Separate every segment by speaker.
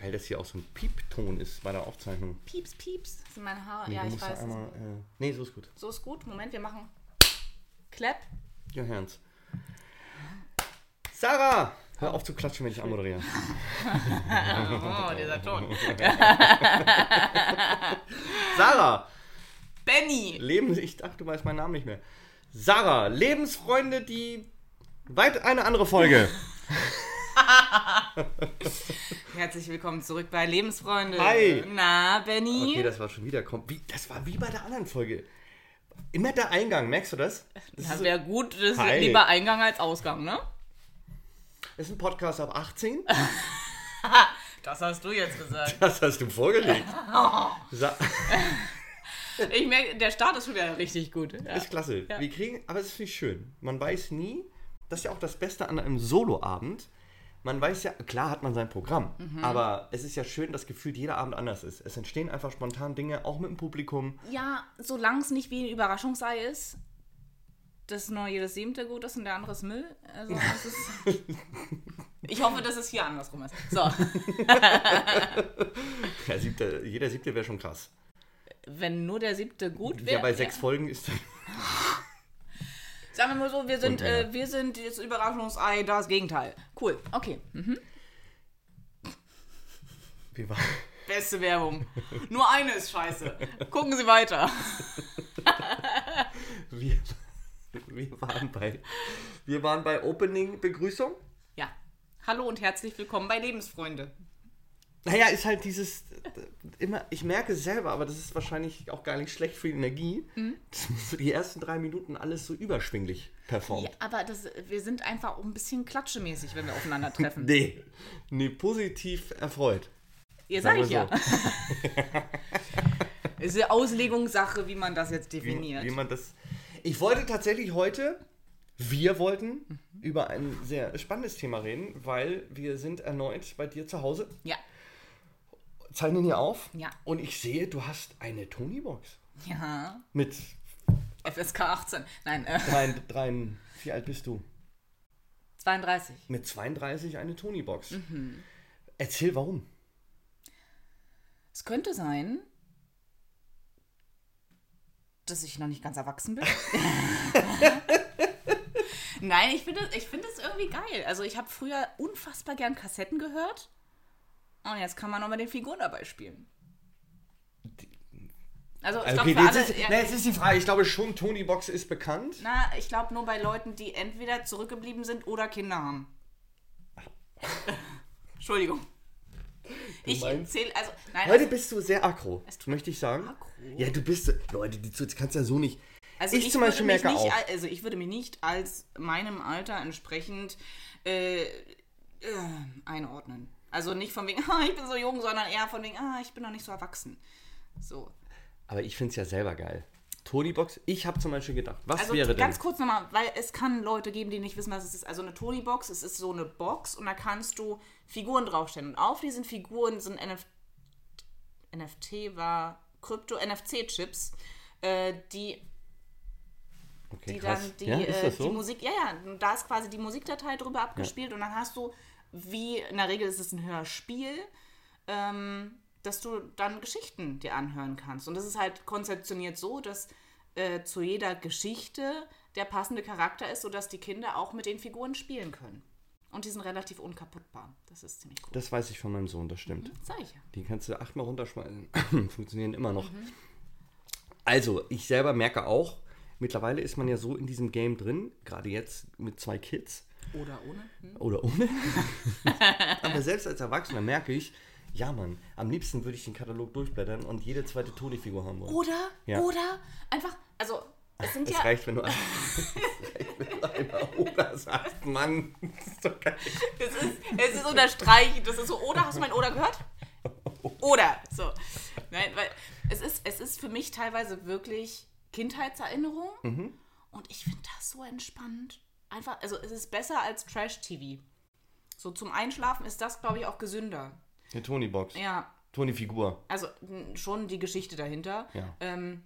Speaker 1: Geil, dass hier auch so ein Piepton ist bei der Aufzeichnung.
Speaker 2: Pieps, pieps. Das sind meine Haare.
Speaker 1: Nee,
Speaker 2: ja, ich weiß.
Speaker 1: Einmal, äh, nee, so ist gut.
Speaker 2: So ist gut. Moment, wir machen Clap.
Speaker 1: Ja, Ernst. Sarah! Hör auf zu klatschen, wenn ich anmoderiere.
Speaker 2: Oh, dieser Ton.
Speaker 1: Sarah!
Speaker 2: Benny.
Speaker 1: Lebens... Ich dachte, du weißt meinen Namen nicht mehr. Sarah, Lebensfreunde, die... Weit eine andere Folge.
Speaker 2: Herzlich willkommen zurück bei Lebensfreunde.
Speaker 1: Hi.
Speaker 2: Na, Benny?
Speaker 1: Okay, das war schon wieder... Wie, das war wie bei der anderen Folge. Immer der Eingang, merkst du das? Das
Speaker 2: Das wäre gut, das ist lieber Eingang als Ausgang, ne?
Speaker 1: das ist ein Podcast ab 18.
Speaker 2: Das hast du jetzt gesagt.
Speaker 1: Das hast du vorgelegt.
Speaker 2: Ich merke, der Start ist schon wieder richtig gut. Ja.
Speaker 1: Ist klasse.
Speaker 2: Ja.
Speaker 1: Wir kriegen, aber es ist nicht schön. Man weiß nie, das ist ja auch das Beste an einem Soloabend. Man weiß ja, klar hat man sein Programm,
Speaker 2: Mhm.
Speaker 1: aber es ist ja schön, dass gefühlt jeder Abend anders ist. Es entstehen einfach spontan Dinge, auch mit dem Publikum.
Speaker 2: Ja, solange es nicht wie ein Überraschungsei ist, dass nur jedes siebte gut ist und der andere ist Müll. Also, das ist ich hoffe, dass es hier andersrum ist. So,
Speaker 1: siebte, jeder siebte wäre schon krass.
Speaker 2: wenn nur der siebte gut wäre.
Speaker 1: Ja, bei sechs Folgen ist
Speaker 2: Sagen wir mal so, wir sind, äh, wir sind das Überraschungsei, das Gegenteil. Cool, okay. Mhm.
Speaker 1: wir, war,
Speaker 2: Beste Werbung. Nur eine ist scheiße. Gucken Sie weiter.
Speaker 1: wir, wir, waren bei, wir waren bei Opening Begrüßung.
Speaker 2: Ja. Hallo und herzlich willkommen bei Lebensfreunde.
Speaker 1: Naja, ist halt dieses äh, immer, ich merke es selber, aber das ist wahrscheinlich auch gar nicht schlecht für die Energie,
Speaker 2: Mhm.
Speaker 1: dass so die ersten drei Minuten alles so überschwinglich performt.
Speaker 2: Ja, aber das, wir sind einfach ein bisschen klatschemäßig, wenn wir aufeinandertreffen.
Speaker 1: Nee, nee, positiv erfreut.
Speaker 2: Ihr sag ich
Speaker 1: wir
Speaker 2: ja. ist eine Auslegungssache, wie man das jetzt
Speaker 1: Wie,
Speaker 2: definiert.
Speaker 1: wie man das. Ich wollte tatsächlich heute, wir wollten
Speaker 2: Mhm.
Speaker 1: über ein sehr spannendes Thema reden, weil wir sind erneut bei dir zu Hause,
Speaker 2: ja.
Speaker 1: Zeichnen hier auf
Speaker 2: Ja.
Speaker 1: und ich sehe, du hast eine Tony-Box
Speaker 2: Ja.
Speaker 1: mit
Speaker 2: FSK 18. Nein, äh,
Speaker 1: drei, drei, wie alt bist du?
Speaker 2: 32.
Speaker 1: Mit 32 eine Tony-Box.
Speaker 2: Mhm.
Speaker 1: Erzähl warum.
Speaker 2: Es könnte sein, dass ich noch nicht ganz erwachsen bin. Nein, ich finde ich finde es irgendwie geil. Also ich habe früher unfassbar gern Kassetten gehört. Und jetzt kann man noch mit den Figuren dabei spielen. Also ich
Speaker 1: Okay,
Speaker 2: glaube für
Speaker 1: jetzt,
Speaker 2: alle...
Speaker 1: ist,
Speaker 2: ja,
Speaker 1: jetzt ist die Frage, ich glaube schon, Tony Box ist bekannt.
Speaker 2: na, ich glaube nur bei Leuten, die entweder zurückgeblieben sind oder Kinder haben. Entschuldigung. Ich
Speaker 1: meinst-
Speaker 2: zähle, also, nein,
Speaker 1: Heute
Speaker 2: also,
Speaker 1: bist du sehr aggro, möchte ich sagen.
Speaker 2: Aggro?
Speaker 1: Ja, du bist, Leute, das kannst ja so nicht.
Speaker 2: also
Speaker 1: ich, zum Beispiel
Speaker 2: würde mich
Speaker 1: merke
Speaker 2: nicht,
Speaker 1: auch.
Speaker 2: al- Also ich würde mich nicht als meinem Alter entsprechend äh, äh, einordnen. Also nicht von wegen, ah, ich bin so jung, sondern eher von wegen, ah, ich bin noch nicht so erwachsen. So.
Speaker 1: Aber ich finde es ja selber geil. Tony Box, ich habe zum Beispiel gedacht, was
Speaker 2: Also
Speaker 1: wäre denn?
Speaker 2: ganz kurz nochmal, weil es kann Leute geben, die nicht wissen, was es ist. Also eine Tony-Box, es ist so eine Box und da kannst du Figuren draufstellen. Und auf diesen Figuren sind NF NFT war Krypto-NFC-Chips, äh, die,
Speaker 1: okay,
Speaker 2: die
Speaker 1: krass.
Speaker 2: dann die,
Speaker 1: ja,
Speaker 2: äh,
Speaker 1: so?
Speaker 2: die Musik, ja, ja, da ist quasi die Musikdatei drüber abgespielt und dann hast du, wie in der Regel ist es ein Hörspiel, ähm, dass du dann Geschichten dir anhören kannst. Und das ist halt konzeptioniert so, dass äh, zu jeder Geschichte der passende Charakter ist, sodass die Kinder auch mit den Figuren spielen können. Und die sind relativ unkaputtbar. Das ist ziemlich cool.
Speaker 1: das weiß ich von meinem Sohn, das stimmt.
Speaker 2: Das sag ich ja.
Speaker 1: Die kannst du achtmal runterschmeißen. Funktionieren immer noch.
Speaker 2: Mhm.
Speaker 1: Also, ich selber merke auch, mittlerweile ist man ja so in diesem Game drin, gerade jetzt mit zwei Kids
Speaker 2: Oder ohne. Hm?
Speaker 1: oder ohne. Aber selbst als Erwachsener merke ich, ja Mann, am liebsten würde ich den Katalog durchblättern und jede zweite Toni-Figur haben wollen.
Speaker 2: Oder,
Speaker 1: Ja.
Speaker 2: oder einfach, also es sind
Speaker 1: Es
Speaker 2: ja.
Speaker 1: reicht, wenn du, ein- es reicht, wenn du einmal oder sagst, Mann. Das ist doch geil.
Speaker 2: Es ist, es ist unterstreichend. Das ist so, oder hast du mein Oder gehört? Oder. So. Nein, weil es ist, es ist für mich teilweise wirklich Kindheitserinnerung. Und ich finde das so entspannt. Einfach, also es ist besser als Trash-TV. So zum Einschlafen ist das, glaube ich, auch gesünder.
Speaker 1: Eine Toni-Box.
Speaker 2: Ja,
Speaker 1: Toni-Figur.
Speaker 2: also schon die Geschichte dahinter.
Speaker 1: Ja.
Speaker 2: Ähm,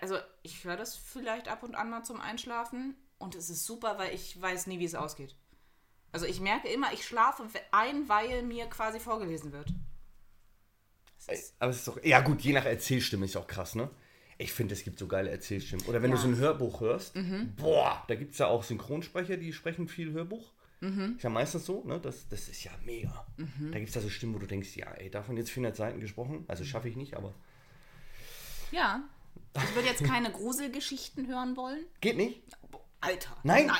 Speaker 2: also ich höre das vielleicht ab und an mal zum Einschlafen und es ist super, weil ich weiß nie, wie es ausgeht. Also ich merke immer, ich schlafe ein, weil mir quasi vorgelesen wird.
Speaker 1: Aber es ist doch. Ja, gut, je nach Erzählstimme ist auch krass, ne? Ich finde, es gibt so geile Erzählstimmen. Oder wenn
Speaker 2: Ja.
Speaker 1: du so ein Hörbuch hörst, boah, da gibt es ja auch Synchronsprecher, die sprechen viel Hörbuch. Ist ja meistens so, ne? Das, das ist ja mega. Da gibt es ja so Stimmen, wo du denkst, ja, ey, davon jetzt 400 Seiten gesprochen. Also schaffe ich nicht, aber.
Speaker 2: Ja. Ich würde jetzt keine Gruselgeschichten hören wollen.
Speaker 1: Geht nicht?
Speaker 2: Alter.
Speaker 1: Nein?
Speaker 2: Nein.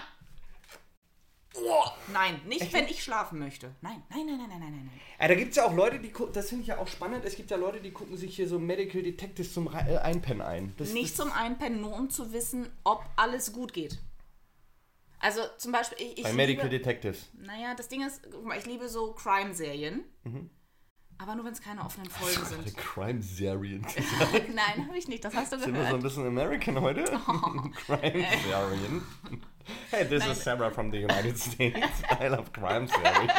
Speaker 2: Oh, nein, nicht wenn ich schlafen möchte. Nein, nein, nein, nein, nein, nein, nein.
Speaker 1: Ja, da gibt es ja auch Leute, die gucken, das finde ich ja auch spannend, es gibt ja Leute, die gucken sich hier so Medical Detectives zum Re äh, Einpennen ein. Das,
Speaker 2: Nicht zum Einpennen, nur um zu wissen, ob alles gut geht. Also zum Beispiel, ich, ich
Speaker 1: Bei Medical
Speaker 2: liebe,
Speaker 1: Detectives.
Speaker 2: Naja, das Ding ist, ich liebe so Crime-Serien.
Speaker 1: Mhm.
Speaker 2: Aber nur wenn es keine offenen Folgen sind.
Speaker 1: Crime-Serien.
Speaker 2: Nein, habe ich nicht, das hast du
Speaker 1: Sind wir so ein
Speaker 2: gehört.
Speaker 1: bisschen American heute? Crime-Serien. Hey, this is Sarah from the United States. I love crime-serien.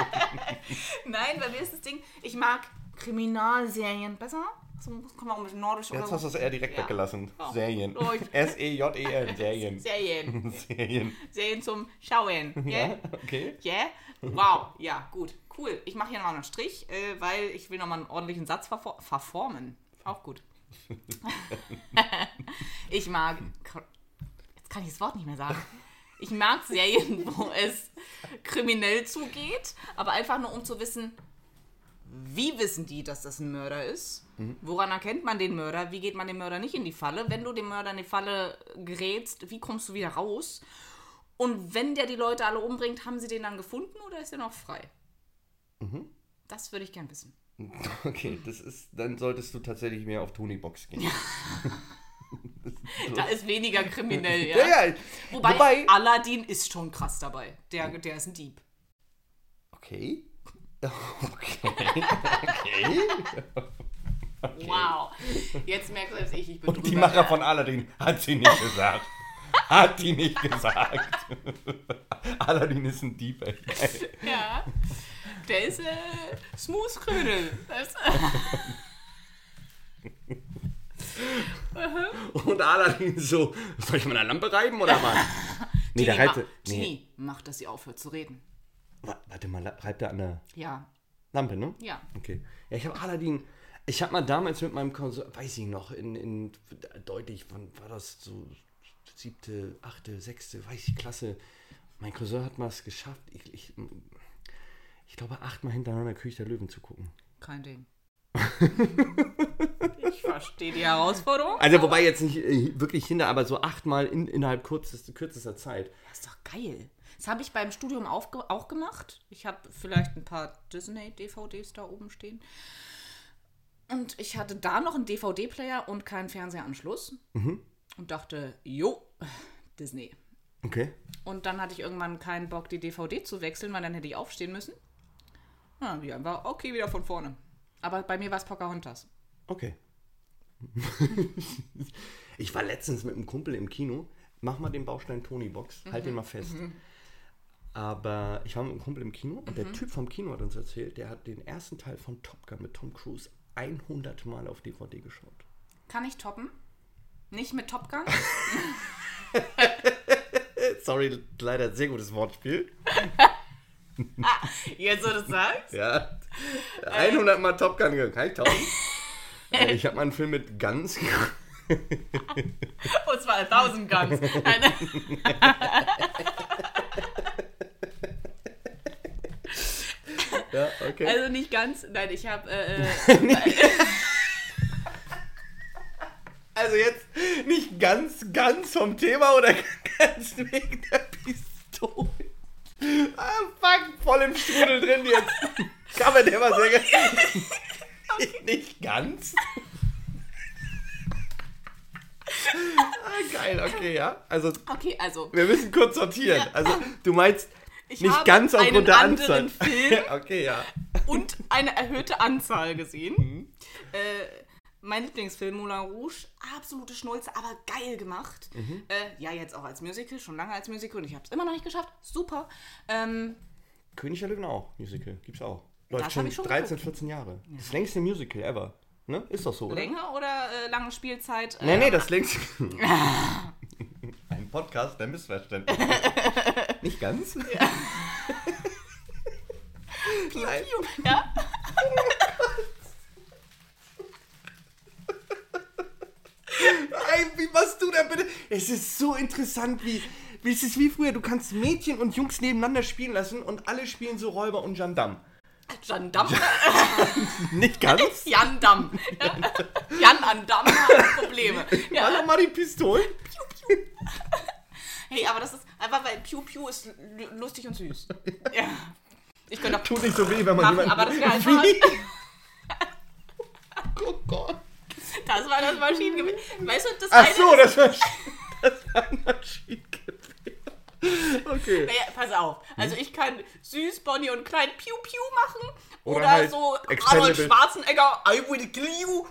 Speaker 2: Nein, bei mir ist das Ding, ich mag Kriminalserien besser. So kommen wir auch mit Nordisch
Speaker 1: Jetzt hast du es eher direkt
Speaker 2: Ja.
Speaker 1: weggelassen.
Speaker 2: Oh.
Speaker 1: Serien.
Speaker 2: Oh,
Speaker 1: S-E-J-E-N. Serien.
Speaker 2: Serien.
Speaker 1: Serien.
Speaker 2: Serien zum Schauen.
Speaker 1: Ja,
Speaker 2: Yeah?
Speaker 1: okay.
Speaker 2: Yeah? Wow, ja, gut. Cool. Ich mache hier nochmal einen Strich, äh, weil ich will nochmal einen ordentlichen Satz verfor verformen. Auch gut. ich mag. Jetzt kann ich das Wort nicht mehr sagen. Ich mag Serien, wo es kriminell zugeht, aber einfach nur um zu wissen, wie wissen die, dass das ein Mörder ist? Woran erkennt man den Mörder? Wie geht man dem Mörder nicht in die Falle? Wenn du dem Mörder in die Falle gerätst, wie kommst du wieder raus? Und wenn der die Leute alle umbringt, haben sie den dann gefunden oder ist er noch frei? Das würde ich gern wissen.
Speaker 1: Okay, das ist, dann solltest du tatsächlich mehr auf Tony Box gehen.
Speaker 2: Da ist weniger kriminell, ja.
Speaker 1: Ja, ja.
Speaker 2: Wobei,
Speaker 1: Wobei
Speaker 2: Aladdin ist schon krass dabei. Der, der ist ein Dieb.
Speaker 1: Okay. Okay. Okay.
Speaker 2: Wow. Jetzt merkt selbst ich, ich bin
Speaker 1: Und die. Macher von Aladdin hat sie nicht gesagt. Hat die nicht gesagt. Aladdin ist ein Dieb, ey.
Speaker 2: Ja. Der ist äh, smooth Krödel. Das,
Speaker 1: Und Aladdin so, soll ich mal eine Lampe reiben oder was? Nee,
Speaker 2: Genie,
Speaker 1: der
Speaker 2: ma
Speaker 1: reibt. Nee.
Speaker 2: Genie, mach, dass sie aufhört zu reden.
Speaker 1: Wa- Warte mal, reibt er an der
Speaker 2: Ja.
Speaker 1: Lampe, ne?
Speaker 2: Ja.
Speaker 1: Okay. Ja, ich habe Aladdin. Ich habe mal damals mit meinem Cousin, weiß ich noch, in, in deutlich, wann war das so siebte, achte, sechste, weiß ich, Klasse. Mein Cousin hat mal es geschafft. Ich, ich, ich glaube, achtmal hintereinander König der Löwen zu gucken.
Speaker 2: Kein Ding. ich verstehe die Herausforderung.
Speaker 1: Also, wobei jetzt nicht äh, wirklich hinter, aber so achtmal in, innerhalb kürzester, kürzester Zeit.
Speaker 2: Das ist doch geil. Das habe ich beim Studium auch gemacht. Ich habe vielleicht ein paar Disney-DVDs da oben stehen. Und ich hatte da noch einen DVD-Player und keinen Fernsehanschluss. Und dachte, jo, Disney.
Speaker 1: Okay.
Speaker 2: Und dann hatte ich irgendwann keinen Bock, die DVD zu wechseln, weil dann hätte ich aufstehen müssen. Ja, wie einfach, okay, wieder von vorne. Aber bei mir war es Pocahontas.
Speaker 1: Okay. ich war letztens mit einem Kumpel im Kino. Mach mal den Baustein Tony Box. Halt den mal fest. Aber ich war mit einem Kumpel im Kino und der Typ vom Kino hat uns erzählt, der hat den ersten Teil von Top Gun mit Tom Cruise 100 Mal auf DVD geschaut.
Speaker 2: Kann ich toppen? Nicht mit Top Gun?
Speaker 1: Sorry, leider sehr gutes Wortspiel.
Speaker 2: Jetzt, wo du sagst?
Speaker 1: Ja. 100 Mal Top Gun gegangen. Kann ich tauschen? Äh, ich habe mal einen Film mit Guns
Speaker 2: Und zwar 1000 Guns.
Speaker 1: Ja, okay.
Speaker 2: Also nicht ganz. Nein, ich habe. Äh,
Speaker 1: Also jetzt nicht ganz, ganz vom Thema oder ganz wegen der Pistole. Ah, fuck, voll im Strudel drin jetzt. Kann man der mal sagen? Nicht ganz. Ah, geil, okay, ja. Also,
Speaker 2: okay, also.
Speaker 1: wir müssen kurz sortieren. Also, du meinst
Speaker 2: Ich
Speaker 1: nicht ganz aufgrund der Anzahl.
Speaker 2: Film
Speaker 1: okay, ja.
Speaker 2: und eine erhöhte Anzahl gesehen.
Speaker 1: Mhm.
Speaker 2: Äh, mein Lieblingsfilm Moulin Rouge, absolute Schnulze, aber geil gemacht.
Speaker 1: Mhm.
Speaker 2: Äh, ja, jetzt auch als Musical, schon lange als Musical und ich habe es immer noch nicht geschafft. Super. Ähm,
Speaker 1: König der Löwen auch, Musical. Gibt's auch. Läuft
Speaker 2: Das
Speaker 1: schon,
Speaker 2: schon
Speaker 1: 13,
Speaker 2: geguckt.
Speaker 1: 14 Jahre. Das längste Musical ever. Ne? Ist doch so, oder?
Speaker 2: Länge oder äh, lange Spielzeit? Äh,
Speaker 1: nee, nee, ähm, das längst. Ein Podcast der Missverständnis. Nicht ganz?
Speaker 2: Ja.
Speaker 1: piu,
Speaker 2: piu, ja.
Speaker 1: Oh Ey, wie machst du denn bitte? Es ist so interessant, wie. Es ist wie früher, du kannst Mädchen und Jungs nebeneinander spielen lassen und alle spielen so Räuber und Gendarme.
Speaker 2: Jan Damm.
Speaker 1: Nicht ganz?
Speaker 2: Jan Damm. Jan an Damm hat Probleme. Ja.
Speaker 1: Warte mal die Pistolen.
Speaker 2: Hey, aber das ist einfach, weil Pew Pew ist lustig und süß. Ja. Ich könnte auch
Speaker 1: Tut nicht so weh, wenn man
Speaker 2: machen, aber das wäre einfach.
Speaker 1: Oh Gott.
Speaker 2: Das war das Maschinengewehr. Weißt du, das
Speaker 1: Ach so, das war, das war ein Maschinengewehr. Okay.
Speaker 2: Naja, pass auf. Also ich kann süß, Bonnie und klein Pew Pew machen.
Speaker 1: Oder
Speaker 2: Oder,
Speaker 1: halt
Speaker 2: so Arnold Schwarzenegger, I will kill you.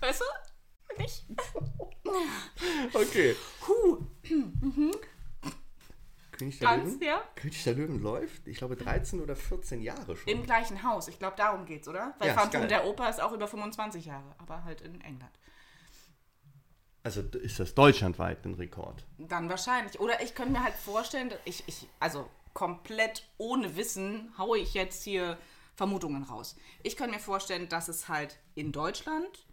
Speaker 2: Weißt du? Nicht?
Speaker 1: Okay.
Speaker 2: Huh.
Speaker 1: König der
Speaker 2: Ganz,
Speaker 1: Löwen?
Speaker 2: ja.
Speaker 1: König der Löwen läuft, ich glaube, 13 oder 14 Jahre schon.
Speaker 2: Im gleichen Haus. Ich glaube, darum geht's, oder? Weil
Speaker 1: Ja,
Speaker 2: Phantom der Oper ist auch über 25 Jahre, aber halt in England.
Speaker 1: Also ist das deutschlandweit ein Rekord.
Speaker 2: Dann wahrscheinlich. Oder ich könnte mir halt vorstellen, dass ich, ich, also komplett ohne Wissen haue ich jetzt hier Vermutungen raus. Ich könnte mir vorstellen, dass es halt in Deutschland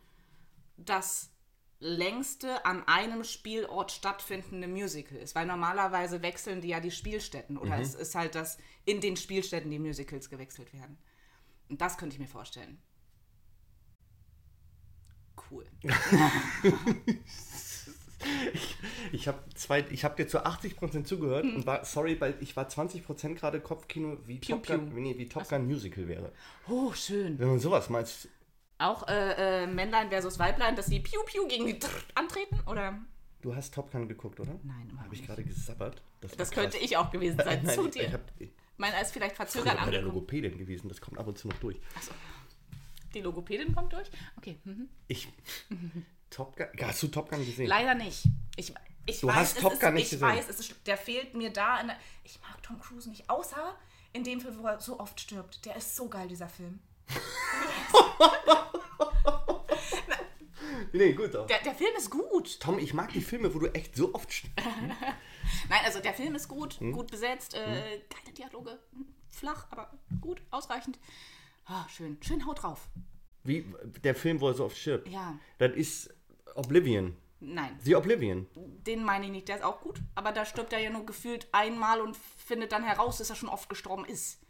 Speaker 2: das längste an einem Spielort stattfindende Musical ist. Weil normalerweise wechseln die ja die Spielstätten. Oder es ist halt, dass in den Spielstätten die Musicals gewechselt werden. Und das könnte ich mir vorstellen. Cool.
Speaker 1: Ich habe zwei, ich habe dir zu 80% zugehört und war, sorry, weil ich war 20% gerade Kopfkino, wie
Speaker 2: Piu,
Speaker 1: Top Gun, nee, wie Top Gun Musical wäre.
Speaker 2: Oh, schön.
Speaker 1: Wenn man sowas meinst,
Speaker 2: Auch äh, äh, Männlein versus Weiblein, dass sie Piu Piu gegen die Trrrt antreten? Oder?
Speaker 1: du hast Top Gun geguckt, oder?
Speaker 2: Nein,
Speaker 1: Habe ich gerade gesabbert?
Speaker 2: Das
Speaker 1: krass.
Speaker 2: könnte ich auch gewesen sein.
Speaker 1: Nein,
Speaker 2: Zu
Speaker 1: ich,
Speaker 2: dir.
Speaker 1: ich habe
Speaker 2: Meiner ist vielleicht
Speaker 1: früher
Speaker 2: verzögert
Speaker 1: bei der
Speaker 2: angekommen.
Speaker 1: Logopädin gewesen, das kommt ab und zu noch durch.
Speaker 2: Achso. Die Logopädin kommt durch? Okay. Mhm.
Speaker 1: Ich, Top Gun, hast du Top Gun gesehen?
Speaker 2: Leider nicht. Ich, ich
Speaker 1: Du
Speaker 2: weiß,
Speaker 1: hast Top
Speaker 2: ist,
Speaker 1: Gun nicht
Speaker 2: ich
Speaker 1: gesehen.
Speaker 2: weiß, es ist, der fehlt mir da. In ich mag Tom Cruise nicht, außer in dem Film, wo er so oft stirbt. Der ist so geil, dieser Film.
Speaker 1: Nee, gut auch.
Speaker 2: Der, der Film ist gut.
Speaker 1: Tom, ich mag die Filme, wo du echt so oft st-
Speaker 2: Nein, also der Film ist gut,
Speaker 1: Hm?
Speaker 2: gut besetzt, äh, geile Dialoge, flach, aber gut, ausreichend. Ah, schön, schön haut drauf.
Speaker 1: Wie der Film, wo er so oft stirbt.
Speaker 2: Ja,
Speaker 1: Das ist Oblivion.
Speaker 2: nein,
Speaker 1: The Oblivion.
Speaker 2: den meine ich nicht, der ist auch gut, aber da stirbt er ja nur gefühlt einmal und findet dann heraus, dass er schon oft gestorben ist.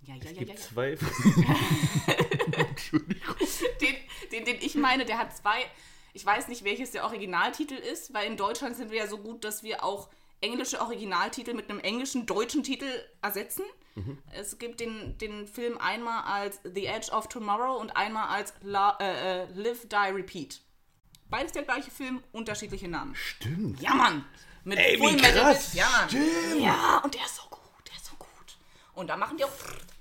Speaker 2: Ja, ja,
Speaker 1: Es
Speaker 2: ja, ja.
Speaker 1: gibt
Speaker 2: ja.
Speaker 1: zwei.
Speaker 2: Den, den, den ich meine, der hat zwei. Ich weiß nicht, welches der Originaltitel ist, weil in Deutschland sind wir ja so gut, dass wir auch englische Originaltitel mit einem englischen, deutschen Titel ersetzen. Es gibt den, den Film einmal als The Edge of Tomorrow und einmal als La, äh, äh, Live, Die, Repeat. Beides der gleiche Film, unterschiedliche Namen.
Speaker 1: Stimmt.
Speaker 2: Ja, Mann! Mit
Speaker 1: Ey,
Speaker 2: Full Metal Ja, Mann.
Speaker 1: Stimmt.
Speaker 2: Ja, und der ist so gut, der ist so gut. Und da machen die auch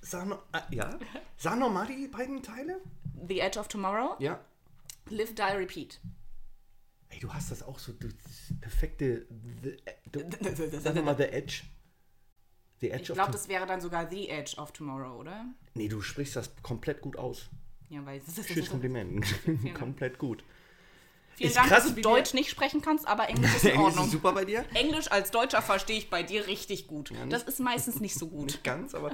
Speaker 1: Sag noch, äh, ja? Sag noch mal die beiden Teile?
Speaker 2: The Edge of Tomorrow,
Speaker 1: Ja.
Speaker 2: Live, Die, Repeat.
Speaker 1: Ey, du hast das auch so, du, das perfekte. The, du, sag mal The Edge. The Edge
Speaker 2: Ich glaube, das wäre dann sogar The Edge of Tomorrow, oder?
Speaker 1: Nee, du sprichst das komplett gut aus.
Speaker 2: Ja, weil
Speaker 1: Schönes Kompliment. komplett gut.
Speaker 2: Vielen
Speaker 1: Ist
Speaker 2: Dank,
Speaker 1: krass,
Speaker 2: dass du Deutsch nicht sprechen kannst, aber Englisch ist in
Speaker 1: Englisch
Speaker 2: Ordnung.
Speaker 1: ist super bei dir?
Speaker 2: Englisch als Deutscher verstehe ich bei dir richtig gut. das ist meistens nicht so gut.
Speaker 1: Nicht ganz, aber.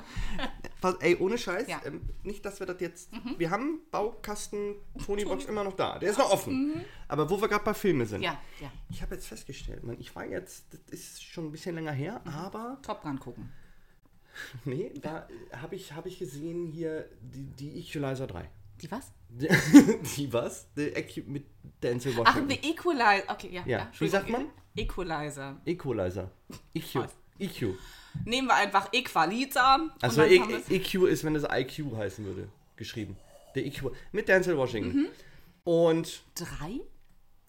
Speaker 1: Ey, ohne Scheiß.
Speaker 2: Ja.
Speaker 1: Ähm, nicht, dass wir das jetzt. Wir haben Baukasten Tonybox immer noch da. Der ist noch offen. Aber wo wir gerade bei Filmen sind.
Speaker 2: Ja, ja.
Speaker 1: Ich habe jetzt festgestellt, man, ich war jetzt, das ist schon ein bisschen länger her, aber
Speaker 2: Top Gun gucken.
Speaker 1: nee, da habe ich, hab ich gesehen hier die, die Equalizer 3.
Speaker 2: Die was?
Speaker 1: Die, was? The Equ mit Denzel
Speaker 2: Ach,
Speaker 1: Washington.
Speaker 2: The Equalizer. Okay, ja.
Speaker 1: Ja.
Speaker 2: ja.
Speaker 1: Wie sagt
Speaker 2: Entschuldigung. Equalizer.
Speaker 1: Equalizer. EQ.
Speaker 2: Was?
Speaker 1: EQ.
Speaker 2: Nehmen wir einfach Equalizer.
Speaker 1: Also E- EQ ist, wenn es IQ heißen würde, geschrieben. Der EQ. Mit Denzel Washington.
Speaker 2: Mhm.
Speaker 1: Und
Speaker 2: Drei?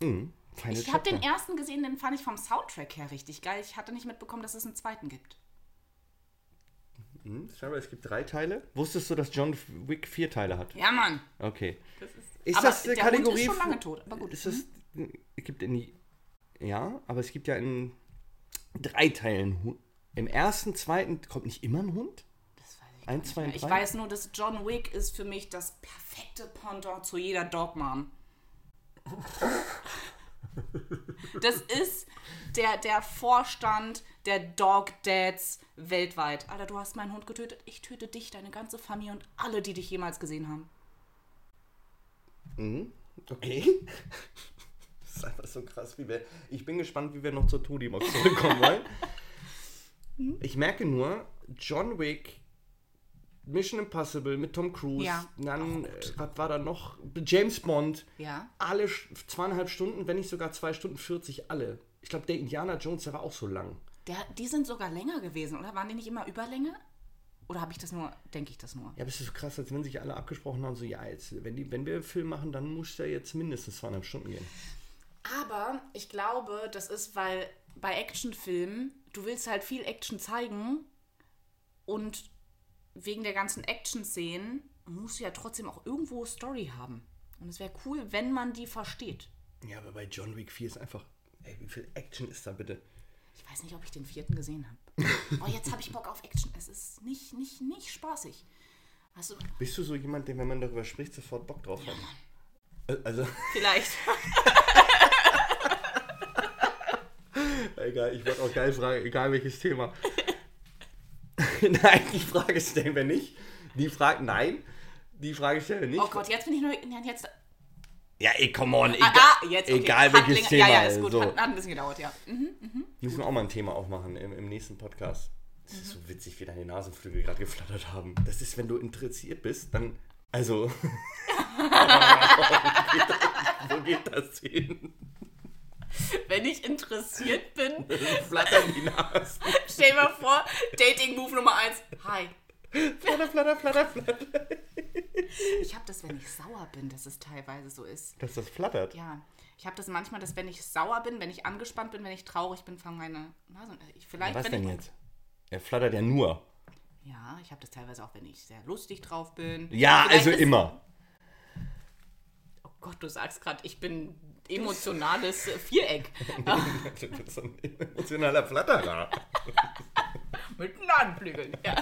Speaker 1: mh,
Speaker 2: Ich habe den ersten gesehen, den fand ich vom Soundtrack her richtig geil. Ich hatte nicht mitbekommen, dass es einen zweiten gibt.
Speaker 1: Hm, Sarah, es gibt drei Teile. Wusstest du, dass John Wick vier Teile hat?
Speaker 2: Ja, Mann.
Speaker 1: Okay.
Speaker 2: Das ist,
Speaker 1: Ist
Speaker 2: aber
Speaker 1: das eine
Speaker 2: der
Speaker 1: Kategorie?
Speaker 2: Hund ist schon lange tot, aber gut. Mhm.
Speaker 1: Ist das, es gibt in die, ja, aber es gibt ja in drei Teilen. Im ersten, zweiten kommt nicht immer ein Hund?
Speaker 2: Das weiß ich
Speaker 1: Eins, zwei,
Speaker 2: Ja, Ich
Speaker 1: drei?
Speaker 2: weiß nur, dass John Wick ist für mich das perfekte Pendant zu jeder Dogmam. Das ist der, der Vorstand der Dog Dads weltweit. Alter, du hast meinen Hund getötet, ich töte dich, deine ganze Familie und alle, die dich jemals gesehen haben.
Speaker 1: Mhm. Okay. Das ist einfach so krass, wie wir. Ich bin gespannt, wie wir noch zur Todi-Box zurückkommen wollen. Ich merke nur, John Wick, Mission Impossible mit Tom Cruise,
Speaker 2: Ja.
Speaker 1: dann, äh, was war da noch? James Bond.
Speaker 2: Ja.
Speaker 1: Alle zweieinhalb Stunden, wenn nicht sogar zwei Stunden 40, alle. Ich glaube, der Indiana Jones, der war auch so lang.
Speaker 2: Der, die sind sogar länger gewesen, oder? Waren die nicht immer Überlänge? Oder habe ich das nur, denke ich das nur?
Speaker 1: Ja, es ist so krass, als wenn sich alle abgesprochen haben, so, ja, jetzt, wenn, die, wenn wir einen Film machen, dann muss der jetzt mindestens zweieinhalb Stunden gehen.
Speaker 2: Aber ich glaube, das ist, weil bei Actionfilmen, du willst halt viel Action zeigen und wegen der ganzen Action-Szenen musst du ja trotzdem auch irgendwo Story haben. Und es wäre cool, wenn man die versteht.
Speaker 1: Ja, aber bei John Wick 4 ist einfach, ey, wie viel Action ist da bitte?
Speaker 2: Ich weiß nicht, ob ich den vierten gesehen habe. Oh, jetzt habe ich Bock auf Action. Es ist nicht, nicht, nicht spaßig. Also,
Speaker 1: Bist du so jemand, der, wenn man darüber spricht, sofort Bock drauf hat? Äh, Also,
Speaker 2: vielleicht.
Speaker 1: egal, ich wollte auch geil fragen, egal welches Thema. nein, die Frage stellen wir nicht. Die Frage, nein, die Frage stellen wir nicht.
Speaker 2: Oh Gott, jetzt bin ich nur. Jetzt,
Speaker 1: Ja, ey, come on, egal,
Speaker 2: ah, ah, jetzt. Okay.
Speaker 1: egal welches
Speaker 2: länger-
Speaker 1: Thema.
Speaker 2: Ja, ja, ist gut.
Speaker 1: so.
Speaker 2: Hat, hat ein bisschen gedauert, ja. Mhm.
Speaker 1: Müssen wir auch mal ein Thema aufmachen im, im nächsten Podcast. Das ist so witzig, wie deine Nasenflügel gerade geflattert haben. Das ist, wenn du interessiert bist, dann. Also. wo, geht das, wo geht das hin?
Speaker 2: Wenn ich interessiert bin,
Speaker 1: Flattern die Nasen.
Speaker 2: stell dir mal vor, Dating-Move Nummer 1. Hi.
Speaker 1: Flatter, flatter, flatter, flatter.
Speaker 2: Ich habe das, wenn ich sauer bin, dass es teilweise so ist.
Speaker 1: Dass das flattert.
Speaker 2: Ja. Ich habe das manchmal, dass wenn ich sauer bin, wenn ich angespannt bin, wenn ich traurig bin, fangen meine Nase. Ich, vielleicht,
Speaker 1: Was
Speaker 2: wenn
Speaker 1: denn
Speaker 2: ich,
Speaker 1: jetzt? Er flattert ja nur.
Speaker 2: Ja, ich habe das teilweise auch, wenn ich sehr lustig drauf bin.
Speaker 1: Ja,
Speaker 2: Vielleicht
Speaker 1: also
Speaker 2: ist-
Speaker 1: immer.
Speaker 2: Oh Gott, du sagst gerade, ich bin emotionales äh, Viereck.
Speaker 1: Du bist so ein emotionaler Flatterer.
Speaker 2: Mit Nasenflügeln. Ja.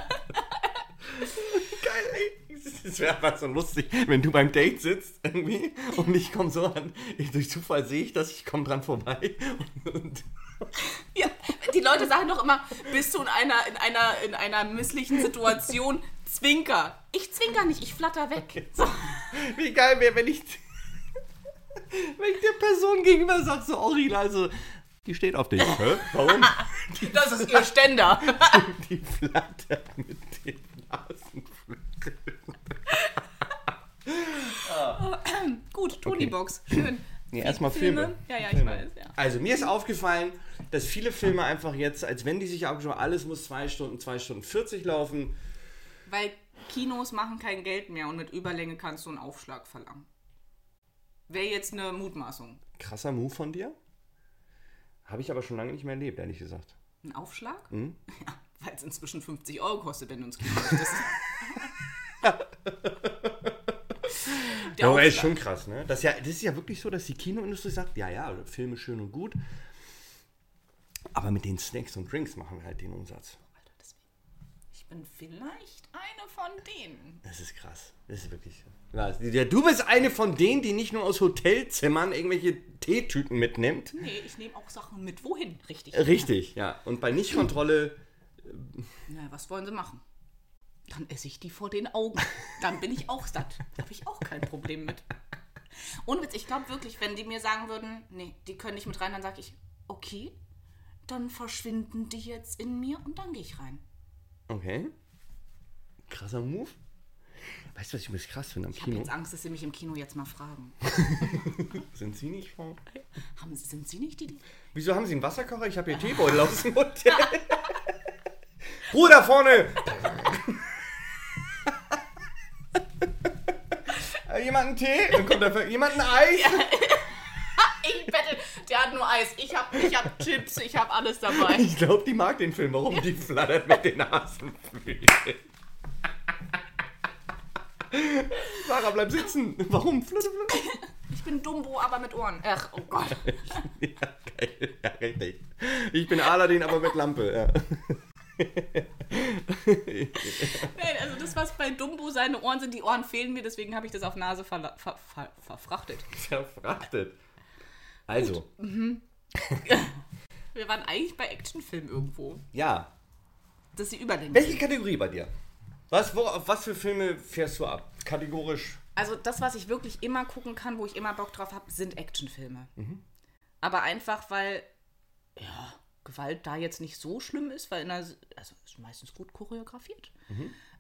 Speaker 1: Geil, ey. Es wäre einfach so lustig, wenn du beim Date sitzt irgendwie und ich komme so an. Ich, durch Zufall sehe ich das, ich komme dran vorbei. Und,
Speaker 2: ja. Die Leute sagen doch immer, bist du in einer, in einer, in einer misslichen Situation? Zwinker. Ich zwinker nicht, ich flatter weg. So.
Speaker 1: wie geil wäre, wenn ich, wenn ich der Person gegenüber sage, so, Rila, also, die steht auf dich. Hä? Warum?
Speaker 2: Das ist ihr Ständer.
Speaker 1: Die flattert mit den Nasenflügeln.
Speaker 2: Gut, Tony-Box. Schön.
Speaker 1: Nee, erstmal Filme.
Speaker 2: Ja, ja, ich
Speaker 1: Filme.
Speaker 2: weiß. Ja.
Speaker 1: Also mir ist aufgefallen, dass viele Filme einfach jetzt, als wenn die sich abgeschaut alles muss zwei Stunden, zwei Stunden 40 laufen.
Speaker 2: Weil Kinos machen kein Geld mehr und mit Überlänge kannst du einen Aufschlag verlangen. Wäre jetzt eine Mutmaßung.
Speaker 1: Krasser Move von dir. Habe ich aber schon lange nicht mehr erlebt, ehrlich gesagt.
Speaker 2: Ein Aufschlag?
Speaker 1: Mhm.
Speaker 2: Ja, weil es inzwischen 50 Euro kostet, wenn du ins Kino möchtest. Der
Speaker 1: Aber ist schon krass, ne? Das ist, ja, das ist ja wirklich so, dass die Kinoindustrie sagt, ja, ja, Filme schön und gut. Aber mit den Snacks und Drinks machen wir halt den Umsatz.
Speaker 2: Alter, deswegen. Ich bin vielleicht eine von denen.
Speaker 1: Das ist krass. Das ist wirklich. Ja, du bist eine von denen, die nicht nur aus Hotelzimmern irgendwelche Teetüten mitnimmt.
Speaker 2: Nee, ich nehme auch Sachen mit. Wohin? Richtig.
Speaker 1: Richtig, ja. Und bei Nichtkontrolle
Speaker 2: Na, was wollen sie machen? Dann esse ich die vor den Augen. Dann bin ich auch satt. Da habe ich auch kein Problem mit. Und Witz, ich glaube wirklich, wenn die mir sagen würden, nee, die können nicht mit rein, dann sage ich, okay, dann verschwinden die jetzt in mir und dann gehe ich rein.
Speaker 1: Okay. Krasser Move. Weißt du, was ich übrigens krass finde am
Speaker 2: Ich habe
Speaker 1: Kino?
Speaker 2: jetzt Angst, dass sie mich im Kino jetzt mal fragen.
Speaker 1: Sind Sie nicht Frau?
Speaker 2: Haben, sind sie nicht die, die...
Speaker 1: Wieso haben Sie einen Wasserkocher? Ich habe hier Teebeutel aus dem Hotel. Ruhe da vorne! Äh, Jemand einen Tee? Dann kommt dafür jemand ein Eis?
Speaker 2: Ich wette, der hat nur Eis. Ich habe ich hab Chips, ich habe alles dabei.
Speaker 1: Ich glaube, die mag den Film. Warum? Die flattert mit den Nasenflügeln. Sarah, bleib sitzen. Warum?
Speaker 2: Ich bin Dumbo, aber mit Ohren. Ach, oh Gott.
Speaker 1: Ja, geil. Ja, richtig. Ich bin Aladdin, aber mit Lampe. Ja.
Speaker 2: Nein, also das, was bei Dumbo seine Ohren sind, die Ohren fehlen mir, deswegen habe ich das auf Nase verla- ver ver verfrachtet.
Speaker 1: Verfrachtet. Also,
Speaker 2: Wir waren eigentlich bei Actionfilmen irgendwo.
Speaker 1: ja.
Speaker 2: Das ist die Überlänge.
Speaker 1: Welche Kategorie bei dir? Was, wo, auf was für Filme fährst du ab? Kategorisch.
Speaker 2: Also das, was ich wirklich immer gucken kann, wo ich immer Bock drauf habe, sind Actionfilme. aber einfach, weil ja, Gewalt da jetzt nicht so schlimm ist, weil in der, also ist meistens gut choreografiert.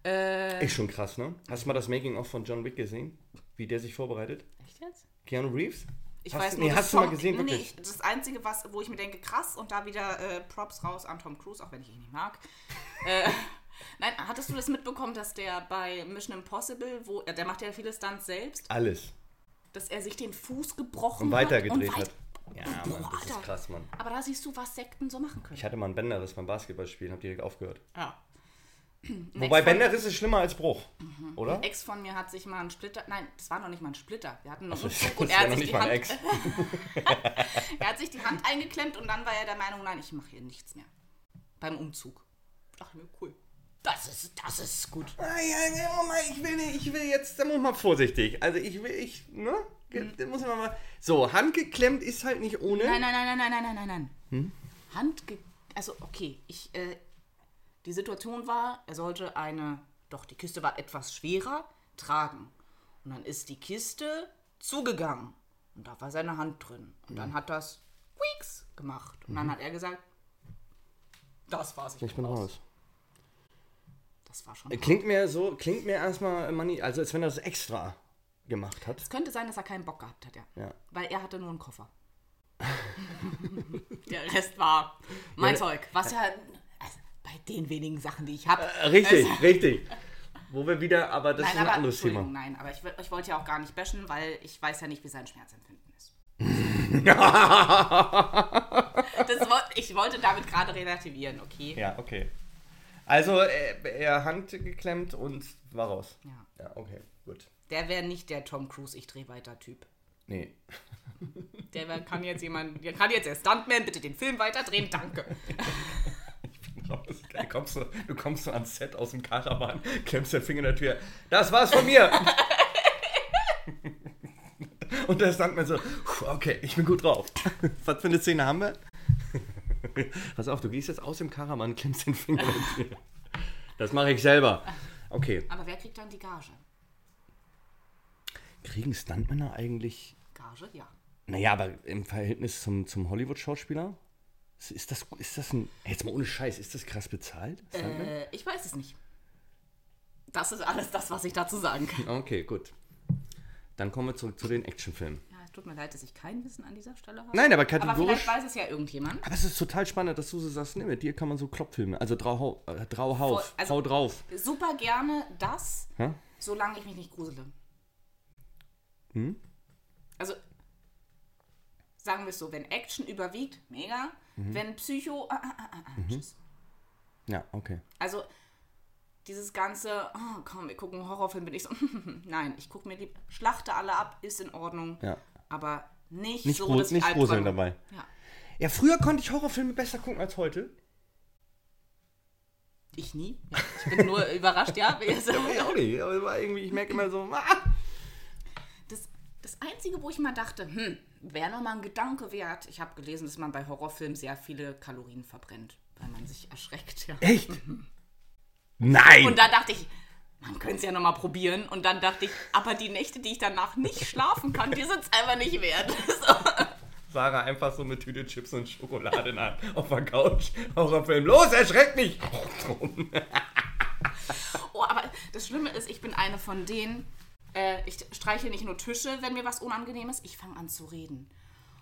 Speaker 2: Äh,
Speaker 1: Ist schon krass, ne? Hast du mal das Making-of von John Wick gesehen? Wie der sich vorbereitet?
Speaker 2: Echt jetzt?
Speaker 1: Keanu Reeves?
Speaker 2: Ich
Speaker 1: hast,
Speaker 2: weiß nur,
Speaker 1: nee, hast du mal gesehen,
Speaker 2: nee,
Speaker 1: wirklich?
Speaker 2: ich, das Einzige, was, wo ich mir denke, krass, und da wieder äh, Props raus an Tom Cruise, auch wenn ich ihn nicht mag. äh, nein, hattest du das mitbekommen, dass der bei Mission Impossible, wo äh, der macht ja viele Stunts selbst,
Speaker 1: Alles.
Speaker 2: dass er sich den Fuß gebrochen
Speaker 1: Und
Speaker 2: hat
Speaker 1: weitergedreht
Speaker 2: und weit-
Speaker 1: hat. Ja, Mann, das ist
Speaker 2: Alter.
Speaker 1: krass, Mann.
Speaker 2: Aber da siehst du, was Sekten so machen können.
Speaker 1: Ich hatte mal einen Bänderriss beim Basketballspielen, hab direkt aufgehört.
Speaker 2: ja.
Speaker 1: Wobei
Speaker 2: Ex
Speaker 1: Bänderriss ist schlimmer als Bruch, oder?
Speaker 2: Ein Ex von mir hat sich mal einen Splitter, nein, das war noch nicht mal ein Splitter. Wir hatten nur einen
Speaker 1: Das
Speaker 2: Umzug und
Speaker 1: ist
Speaker 2: er hat,
Speaker 1: noch
Speaker 2: sich die Hand,
Speaker 1: Ex.
Speaker 2: er hat sich die Hand eingeklemmt und dann war er der Meinung, nein, ich mache hier nichts mehr. Beim Umzug. Dachte mir, cool. Das ist, das ist gut.
Speaker 1: Ah, ja, ja, ich will nicht, ich will jetzt, da muss man vorsichtig. Also ich will, ich, ne?
Speaker 2: Mhm.
Speaker 1: Da muss man mal. So, handgeklemmt ist halt nicht ohne.
Speaker 2: Nein, nein, nein, nein, nein, nein, nein, nein.
Speaker 1: Hm?
Speaker 2: Hand, also okay, ich, äh, die Situation war, er sollte eine, doch die Kiste war etwas schwerer, tragen. Und dann ist die Kiste zugegangen. Und da war seine Hand drin. Und
Speaker 1: Hm.
Speaker 2: dann hat das Weeks gemacht. Und dann hat er gesagt, das war's, ich,
Speaker 1: Ich bin raus.
Speaker 2: Das war schon.
Speaker 1: Klingt mir so, klingt mir erstmal, Manni, also als wenn das extra gemacht hat.
Speaker 2: Es könnte sein, dass er keinen Bock gehabt hat, ja.
Speaker 1: Ja.
Speaker 2: Weil er hatte nur einen Koffer. Der Rest war mein
Speaker 1: Ja,
Speaker 2: Zeug. Was ja, also bei den wenigen Sachen, die ich habe.
Speaker 1: Äh, Richtig, richtig. Wo wir wieder, aber das
Speaker 2: Nein,
Speaker 1: ist ein
Speaker 2: aber,
Speaker 1: anderes Thema.
Speaker 2: Entschuldigung, nein, aber ich, ich wollte ja auch gar nicht bashen, weil ich weiß ja nicht, wie sein Schmerzempfinden ist. das, ich wollte damit gerade relativieren, okay?
Speaker 1: Ja, okay. Also, er, er Hand geklemmt und war raus.
Speaker 2: Ja.
Speaker 1: Ja, okay.
Speaker 2: Der wäre nicht der Tom Cruise, ich dreh weiter Typ.
Speaker 1: Nee.
Speaker 2: Der wär, kann jetzt jemand, der kann jetzt der Stuntman, bitte den Film weiterdrehen, danke.
Speaker 1: Raus. Geil, kommst du, du kommst so ans Set aus dem Karawan, klemmst den Finger in der Tür. Das war's von mir! Und der Stuntman so, "Puh, okay, ich bin gut drauf. Was für eine Szene haben wir? Pass auf, du gehst jetzt aus dem Karawan, klemmst den Finger in der Tür. Das mache ich selber. Okay.
Speaker 2: Aber wer kriegt dann die Gage?
Speaker 1: Kriegen Stuntmänner eigentlich
Speaker 2: Gage, ja.
Speaker 1: Naja, aber im Verhältnis zum, zum Hollywood-Schauspieler? Ist das, ist das ein. Jetzt mal ohne Scheiß, ist das krass bezahlt?
Speaker 2: Äh, ich weiß es nicht. Das ist alles das, was ich dazu sagen kann.
Speaker 1: Okay, gut. Dann kommen wir zurück zu den Actionfilmen.
Speaker 2: Ja, es tut mir leid, dass ich kein Wissen an dieser Stelle habe.
Speaker 1: Nein, aber
Speaker 2: Aber
Speaker 1: kategorisch.
Speaker 2: vielleicht weiß es ja irgendjemand.
Speaker 1: Aber es ist total spannend, dass du so sagst, ne, mit dir kann man so Kloppfilme, also Drau, äh, Drau Hauf,
Speaker 2: Voll, also-
Speaker 1: Hau drauf.
Speaker 2: Super gerne das,
Speaker 1: Ja?
Speaker 2: solange ich mich nicht grusele.
Speaker 1: Hm?
Speaker 2: Also, sagen wir es so, wenn Action überwiegt, mega.
Speaker 1: Mhm.
Speaker 2: Wenn Psycho, ah, ah, ah, ah, tschüss.
Speaker 1: Ja, okay.
Speaker 2: Also, dieses ganze, oh, komm, wir gucken einen Horrorfilm, bin ich so, nein, ich gucke mir die, schlachte alle ab, ist in Ordnung.
Speaker 1: Ja.
Speaker 2: Aber nicht,
Speaker 1: Nicht,
Speaker 2: so, dass ich
Speaker 1: nicht gruseln
Speaker 2: Albträume-
Speaker 1: dabei.
Speaker 2: Ja.
Speaker 1: Ja, früher konnte ich Horrorfilme besser gucken als heute.
Speaker 2: Ich nie. Ja, ich bin nur überrascht, ja.
Speaker 1: Ja, auch nicht. Aber irgendwie, ich merke immer so, ah,
Speaker 2: Das, Einzige, wo ich mal dachte, hm, wäre nochmal ein Gedanke wert. Ich habe gelesen, dass man bei Horrorfilmen sehr viele Kalorien verbrennt, weil man sich erschreckt. Ja.
Speaker 1: echt? Nein!
Speaker 2: Und da dachte ich, man könnte es ja nochmal probieren. Und dann dachte ich, aber die Nächte, die ich danach nicht schlafen kann, die sind es einfach nicht wert. So.
Speaker 1: Sarah einfach so eine Tüte Chips und Schokolade in der Hand auf der Couch. Horrorfilm. Los, erschreckt mich!
Speaker 2: Oh, aber das Schlimme ist, ich bin eine von denen, äh, ich streiche nicht nur Tische, wenn mir was unangenehm ist, ich fange an zu reden.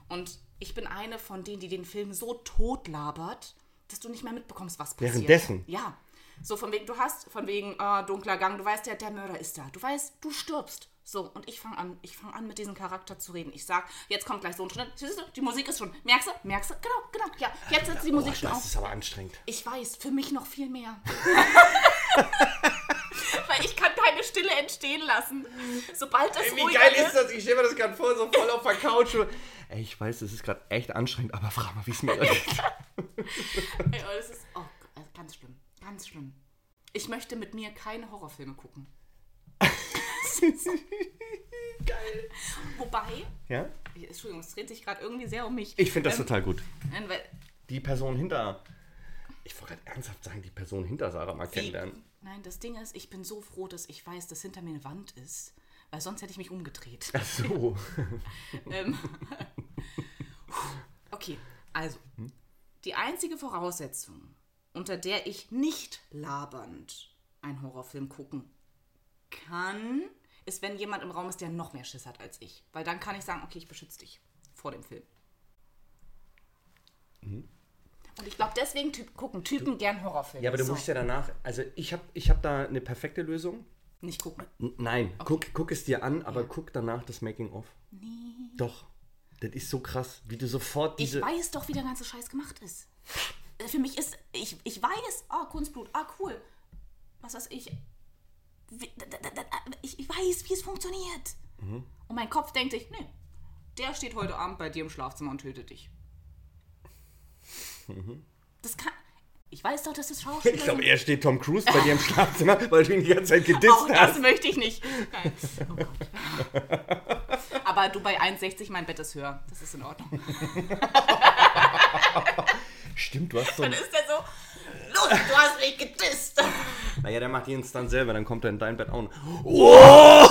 Speaker 2: Und ich bin eine von denen, die den Film so tot labert, dass du nicht mehr mitbekommst, was passiert.
Speaker 1: Währenddessen?
Speaker 2: Ja. So von wegen, du hast von wegen äh, dunkler Gang, du weißt ja, der Mörder ist da. Du weißt, du stirbst. So, und ich fange an, ich fange an, mit diesem Charakter zu reden. Ich sag, jetzt kommt gleich so ein Schnitt. Siehst du, die Musik ist schon. Merkst du? Merkst du? Genau, genau. Ja, jetzt setzt die Musik
Speaker 1: Boah,
Speaker 2: schon
Speaker 1: das
Speaker 2: auf.
Speaker 1: ist aber anstrengend.
Speaker 2: Ich weiß, für mich noch viel mehr. Weil ich kann keine Stille entstehen lassen. Sobald das
Speaker 1: Wie
Speaker 2: ruhiger
Speaker 1: geil ist das? Ich stelle mir das gerade vor, so voll auf der Couch. Ey, ich weiß, das ist gerade echt anstrengend, aber frag mal, wie es mir geht.
Speaker 2: Ey, oh, das ist oh, äh, ganz schlimm. Ganz schlimm. Ich möchte mit mir keine Horrorfilme gucken.
Speaker 1: Geil.
Speaker 2: Wobei,
Speaker 1: Ja?
Speaker 2: Entschuldigung, es dreht sich gerade irgendwie sehr um mich.
Speaker 1: Ich finde das
Speaker 2: Ähm,
Speaker 1: total gut.
Speaker 2: nein, weil
Speaker 1: Die Person hinter. Ich wollte gerade ernsthaft sagen, die Person hinter Sarah mal kennenlernen.
Speaker 2: Nein, das Ding ist, ich bin so froh, dass ich weiß, dass hinter mir eine Wand ist. Weil sonst hätte ich mich umgedreht.
Speaker 1: Ach so.
Speaker 2: ähm, Okay, also. Die einzige Voraussetzung, unter der ich nicht labernd einen Horrorfilm gucken kann, ist, wenn jemand im Raum ist, der noch mehr Schiss hat als ich. Weil dann kann ich sagen, okay, ich beschütze dich vor dem Film. Und ich glaube, deswegen typ, gucken Typen gern Horrorfilme.
Speaker 1: Ja, aber du
Speaker 2: So.
Speaker 1: musst ja danach, also ich habe ich hab da eine perfekte Lösung.
Speaker 2: Nicht gucken.
Speaker 1: N nein, guck, guck es dir an, aber guck danach das Making-of. Nee. Doch. Das ist so krass, wie du sofort
Speaker 2: Ich
Speaker 1: diese...
Speaker 2: weiß doch, wie der ganze Scheiß gemacht ist. Äh, Für mich ist, ich, ich weiß, ah, Kunstblut, ah, cool. Was weiß ich. Da, ich, ich weiß, wie es funktioniert.
Speaker 1: Mhm.
Speaker 2: Und mein Kopf denkt sich, nee, der steht heute Abend bei dir im Schlafzimmer und tötet dich.
Speaker 1: Mhm.
Speaker 2: Das kann. Ich weiß doch, dass das Schauspieler
Speaker 1: Ich glaube, er steht Tom Cruise bei dir im Schlafzimmer, weil du ihn die ganze Zeit gedisst
Speaker 2: Auch das
Speaker 1: hast.
Speaker 2: möchte ich nicht. Nein. Oh Gott. Aber du bei 1,60, mein Bett ist höher. Das ist in Ordnung.
Speaker 1: Stimmt, du hast so
Speaker 2: Dann ist er so, los, du hast mich gedisst.
Speaker 1: Naja, der macht die Instanz selber, dann kommt er in dein Bett auch. noch. Oh!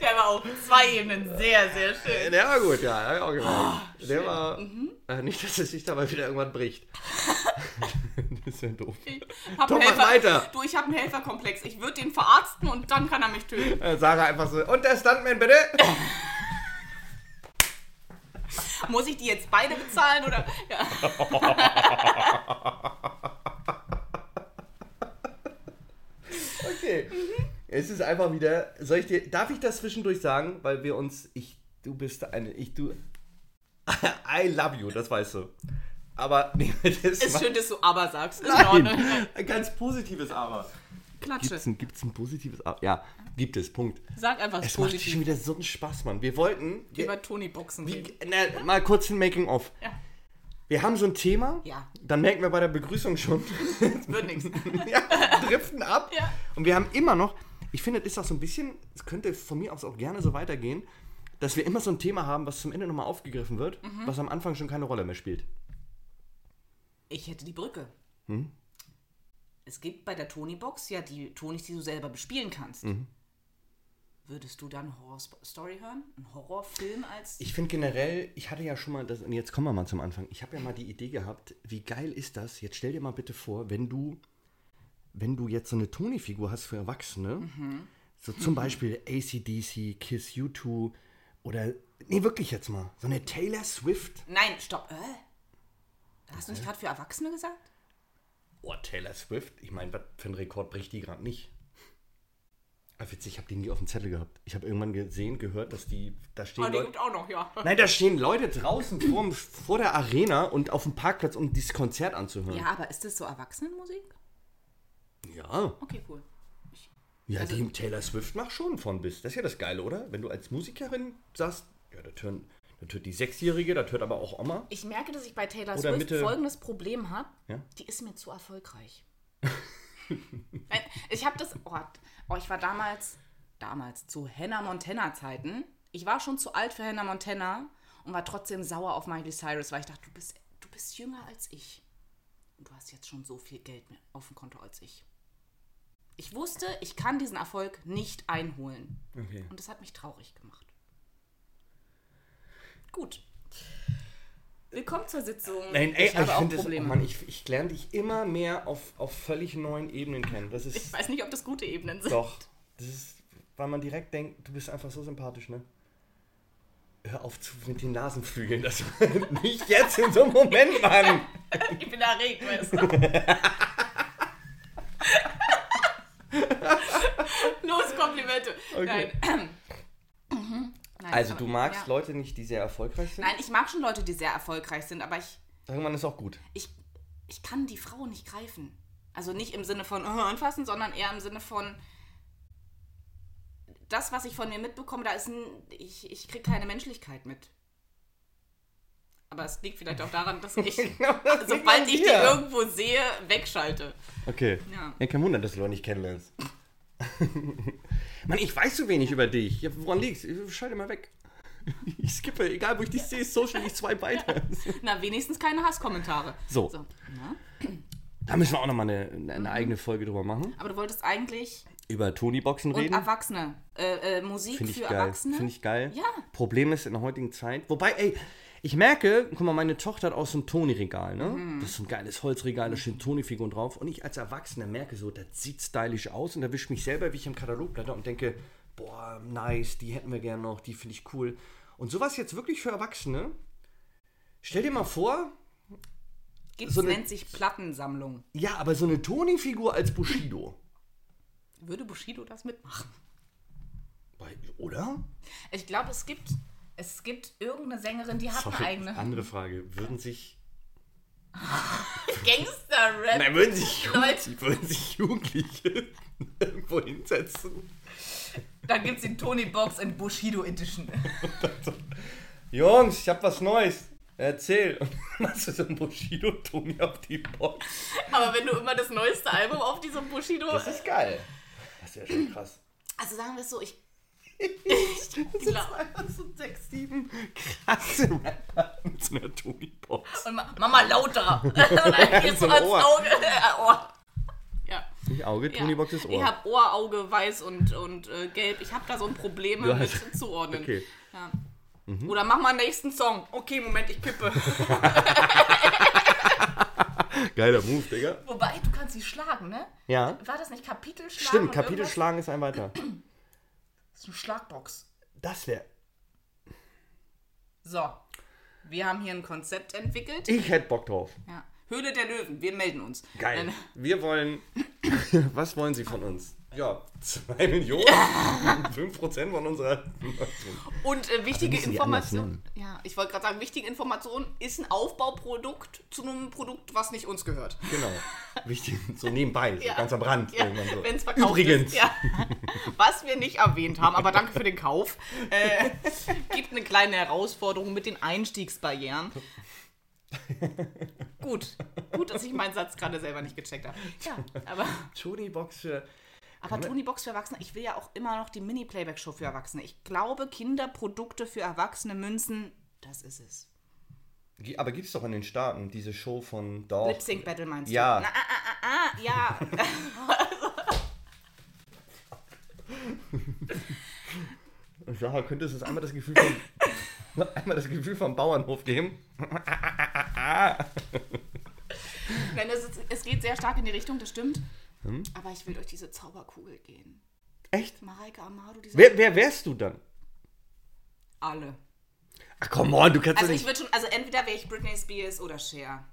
Speaker 2: Der war auf zwei Ebenen sehr, sehr schön.
Speaker 1: Der war gut, ja, hab ich auch gemerkt. der war... Äh, nicht, dass es sich dabei wieder irgendwann bricht. das ist ja doof.
Speaker 2: Einen
Speaker 1: mach weiter.
Speaker 2: Du, ich habe einen Helferkomplex. Ich würde den verarzten und dann kann er mich töten.
Speaker 1: Äh, Sarah einfach so, und der Stuntman bitte?
Speaker 2: Muss ich die jetzt beide bezahlen oder? Ja.
Speaker 1: Okay. Es ist einfach wieder. Soll ich dir. Darf ich das zwischendurch sagen? Weil wir uns. Ich. Du bist eine. Ich. Du. I love you, das weißt du. Aber nee, das
Speaker 2: Ist schön, dass du aber sagst. Ist in
Speaker 1: Nein, ein ganz positives Aber.
Speaker 2: Klatsche.
Speaker 1: Gibt's ein, gibt's ein positives Aber? Ja, gibt es, Punkt.
Speaker 2: Sag einfach
Speaker 1: Es macht schon
Speaker 2: positiv.
Speaker 1: wieder so einen Spaß, Mann. Wir wollten. Wir,
Speaker 2: Über Tony Boxen reden.
Speaker 1: wie, na, mal kurz ein Making-of.
Speaker 2: Ja.
Speaker 1: Wir haben so ein Thema.
Speaker 2: Ja.
Speaker 1: Dann merken wir bei der Begrüßung schon.
Speaker 2: Wird nichts.
Speaker 1: ja, driften ab.
Speaker 2: Ja.
Speaker 1: Und wir haben immer noch, ich finde, es ist auch so ein bisschen, es könnte von mir aus auch gerne so weitergehen, dass wir immer so ein Thema haben, was zum Ende nochmal aufgegriffen wird,
Speaker 2: Mhm.
Speaker 1: was am Anfang schon keine Rolle mehr spielt.
Speaker 2: Ich hätte die Brücke.
Speaker 1: Hm?
Speaker 2: Es gibt bei der Tony-Box ja die Tonys, die du selber bespielen kannst.
Speaker 1: Mhm.
Speaker 2: Würdest du dann Horror-Story hören? Einen Horrorfilm als.
Speaker 1: Ich finde generell, ich hatte ja schon mal, das, und jetzt kommen wir mal zum Anfang, ich habe ja mal die Idee gehabt, wie geil ist das, jetzt stell dir mal bitte vor, wenn du, wenn du jetzt so eine Tony-Figur hast für Erwachsene,
Speaker 2: Mhm.
Speaker 1: so zum Beispiel ACDC, Kiss U2 oder, nee, wirklich jetzt mal, so eine Taylor Swift,
Speaker 2: Nein, stopp. Äh? Hast du nicht gerade für Erwachsene gesagt?
Speaker 1: Oh, Taylor Swift? Ich meine, was für einen Rekord bricht die gerade nicht? Ah, witzig, ich habe die nie auf dem Zettel gehabt. Ich habe irgendwann gesehen, gehört, dass die, da stehen
Speaker 2: Oh, die
Speaker 1: Leute...
Speaker 2: gibt auch noch, ja.
Speaker 1: Nein, da stehen Leute draußen vorm, vor der Arena und auf dem Parkplatz, um dieses Konzert anzuhören.
Speaker 2: Ja, aber ist das so Erwachsenenmusik?
Speaker 1: Ja,
Speaker 2: Okay, cool.
Speaker 1: ja
Speaker 2: Also-
Speaker 1: die Taylor Swift macht schon von bis. Das ist ja das Geile, oder? Wenn du als Musikerin sagst, ja, das hören, das hört die Sechsjährige, das hört aber auch Oma.
Speaker 2: Ich merke, dass ich bei Taylor
Speaker 1: Oder
Speaker 2: Swift
Speaker 1: Mitte-
Speaker 2: folgendes Problem habe.
Speaker 1: Ja?
Speaker 2: Die ist mir zu erfolgreich. Ich habe das. Oh, oh, ich war damals, damals zu Hannah Montana Zeiten. Ich war schon zu alt für Hannah Montana und war trotzdem sauer auf Miley Cyrus, weil ich dachte, du bist, du bist jünger als ich. Und du hast jetzt schon so viel Geld mehr auf dem Konto als ich. Ich wusste, ich kann diesen Erfolg nicht einholen.
Speaker 1: Okay.
Speaker 2: Und das hat mich traurig gemacht. Gut. Willkommen zur Sitzung.
Speaker 1: Nein, ey,
Speaker 2: ich habe
Speaker 1: ich
Speaker 2: auch
Speaker 1: finde das, oh
Speaker 2: Probleme.
Speaker 1: Mann, ich, ich lerne dich immer mehr auf, auf völlig neuen Ebenen kennen. Das ist
Speaker 2: ich weiß nicht, ob das gute Ebenen sind.
Speaker 1: Doch. Das ist, weil man direkt denkt, du bist einfach so sympathisch, ne? Hör auf zu, mit den Nasenflügeln. Das nicht jetzt in so einem Moment, Mann.
Speaker 2: Ich bin erregt, weißt du. Los, Komplimente.
Speaker 1: Okay.
Speaker 2: Nein. Mhm. Nein,
Speaker 1: Also du magst
Speaker 2: ja.
Speaker 1: Leute nicht, die sehr erfolgreich sind?
Speaker 2: Nein, ich mag schon Leute, die sehr erfolgreich sind, aber ich,
Speaker 1: Irgendwann ist auch gut.
Speaker 2: ich, ich kann die Frau nicht greifen. Also nicht im Sinne von äh, anfassen, sondern eher im Sinne von das, was ich von mir mitbekomme, da ist ein, ich, ich kriege keine Menschlichkeit mit. Aber es liegt vielleicht auch daran, dass ich, sobald ich die
Speaker 1: dir.
Speaker 2: irgendwo sehe, wegschalte.
Speaker 1: Okay.
Speaker 2: Ja.
Speaker 1: Ja, kein Wunder, dass du noch nicht kennenlernst. Mann, ich weiß so wenig über dich. Ja, woran liegt's? Schalte mal weg. Ich skippe, egal wo ich dich sehe, Social, ich zwei weiter.
Speaker 2: Na, wenigstens keine Hasskommentare.
Speaker 1: So.
Speaker 2: Na?
Speaker 1: Da müssen wir auch nochmal eine, eine eigene Folge drüber machen.
Speaker 2: Aber du wolltest eigentlich
Speaker 1: Über Tony-Boxen
Speaker 2: Und
Speaker 1: reden.
Speaker 2: Erwachsene. Äh, äh, Musik
Speaker 1: Finde ich
Speaker 2: für
Speaker 1: geil.
Speaker 2: Erwachsene.
Speaker 1: Finde ich geil.
Speaker 2: Ja.
Speaker 1: Problem ist in der heutigen Zeit. Wobei, ey, ich merke, guck mal, meine Tochter hat auch so ein Tony-Regal, ne?
Speaker 2: Mhm.
Speaker 1: Das ist so ein geiles Holzregal, da stehen Tony-Figuren drauf. Und ich als Erwachsener merke so, das sieht stylisch aus. Und da wische mich selber, wie ich im Katalog blätter und denke, boah, nice, die hätten wir gerne noch, die finde ich cool. Und sowas jetzt wirklich für Erwachsene. Stell dir mal vor,
Speaker 2: Gibt's,
Speaker 1: so eine-
Speaker 2: nennt sich Plattensammlung.
Speaker 1: ja, aber so eine Tony-Figur als Bushido.
Speaker 2: Würde Bushido das mitmachen?
Speaker 1: Oder?
Speaker 2: Ich glaube, es gibt, es gibt irgendeine Sängerin, die hat eine
Speaker 1: Sorry,
Speaker 2: eigene.
Speaker 1: Andere Frage. Würden sich.
Speaker 2: Gangster-Rap.
Speaker 1: Nein, würden sich,
Speaker 2: Leute.
Speaker 1: Würden sich Jugendliche irgendwo hinsetzen?
Speaker 2: Dann gibt es die Tony Box in Bushido Edition.
Speaker 1: Jungs, ich hab was Neues. Erzähl. Und dann machst du so ein Bushido-Toni auf die Box.
Speaker 2: Aber wenn du immer das neueste Album auf diesem Bushido.
Speaker 1: Das ist geil. Das ist ja schon krass.
Speaker 2: Also sagen wir es so, ich. Ich glaub,
Speaker 1: einfach so sechs, sieben krasse Rapper mit so einer Toni-Box.
Speaker 2: und Ma- Mama lauter. und dann geht's
Speaker 1: So
Speaker 2: ans
Speaker 1: Ohr.
Speaker 2: Auge. Äh, Ohr. Ja.
Speaker 1: Nicht Auge,
Speaker 2: ja.
Speaker 1: Toni-Box ist
Speaker 2: Ich
Speaker 1: Ohr.
Speaker 2: habe Ohr, Auge, weiß und, und äh, gelb. Ich habe da so ein Problem
Speaker 1: Du
Speaker 2: mit zuordnen.
Speaker 1: Okay.
Speaker 2: Ja. Oder mach mal einen nächsten Song. Okay, Moment, ich kippe.
Speaker 1: Geiler Move, Digga.
Speaker 2: Wobei, du kannst sie schlagen, ne?
Speaker 1: Ja.
Speaker 2: War das nicht Kapitelschlagen?
Speaker 1: Stimmt,
Speaker 2: und
Speaker 1: Kapitel
Speaker 2: irgendwas?
Speaker 1: schlagen ist ein weiter.
Speaker 2: Das ist eine Schlagbox.
Speaker 1: Das wäre.
Speaker 2: So. Wir haben hier ein Konzept entwickelt.
Speaker 1: Ich hätte Bock drauf.
Speaker 2: Ja. Höhle der Löwen, wir melden uns.
Speaker 1: Geil.
Speaker 2: Dann-
Speaker 1: Wir wollen. Was wollen Sie von uns? Ja, 2 Millionen. 5% von unserer.
Speaker 2: Und äh, wichtige Information. Ja, ich wollte gerade sagen, wichtige Information ist ein Aufbauprodukt zu einem Produkt, was nicht uns gehört.
Speaker 1: Genau. Wichtig, so nebenbei, so
Speaker 2: Ja.
Speaker 1: ganz am Rand.
Speaker 2: Ja,
Speaker 1: irgendwann so.
Speaker 2: wenn es verkauft
Speaker 1: Übrigens.
Speaker 2: ist. Ja. Was wir nicht erwähnt haben, aber danke für den Kauf, äh, gibt eine kleine Herausforderung mit den Einstiegsbarrieren. Gut, gut, dass ich meinen Satz gerade selber nicht gecheckt habe. Ja, aber,
Speaker 1: Tony Box für.
Speaker 2: Aber Tony Box für Erwachsene, ich will ja auch immer noch die Mini-Playback-Show für Erwachsene. Ich glaube, Kinderprodukte für Erwachsene Münzen, das ist es.
Speaker 1: Aber gibt's doch in den Staaten diese Show von Dorf.
Speaker 2: Lip Sync Battle meinst
Speaker 1: Ja.
Speaker 2: du? Na, ah, ah, ah, ah, ja.
Speaker 1: Sarah, könnte es einmal das Gefühl vom, einmal das Gefühl vom Bauernhof geben?
Speaker 2: Nein, es, es geht sehr stark in die Richtung, das stimmt.
Speaker 1: Hm?
Speaker 2: Aber ich will durch diese Zauberkugel gehen.
Speaker 1: Echt?
Speaker 2: Mareike Amado, diese
Speaker 1: Wer, wer wärst du dann?
Speaker 2: alle.
Speaker 1: Ach komm on, du kannst
Speaker 2: Also
Speaker 1: doch
Speaker 2: ich
Speaker 1: nicht.
Speaker 2: würde schon, also entweder wäre ich Britney Spears oder Cher.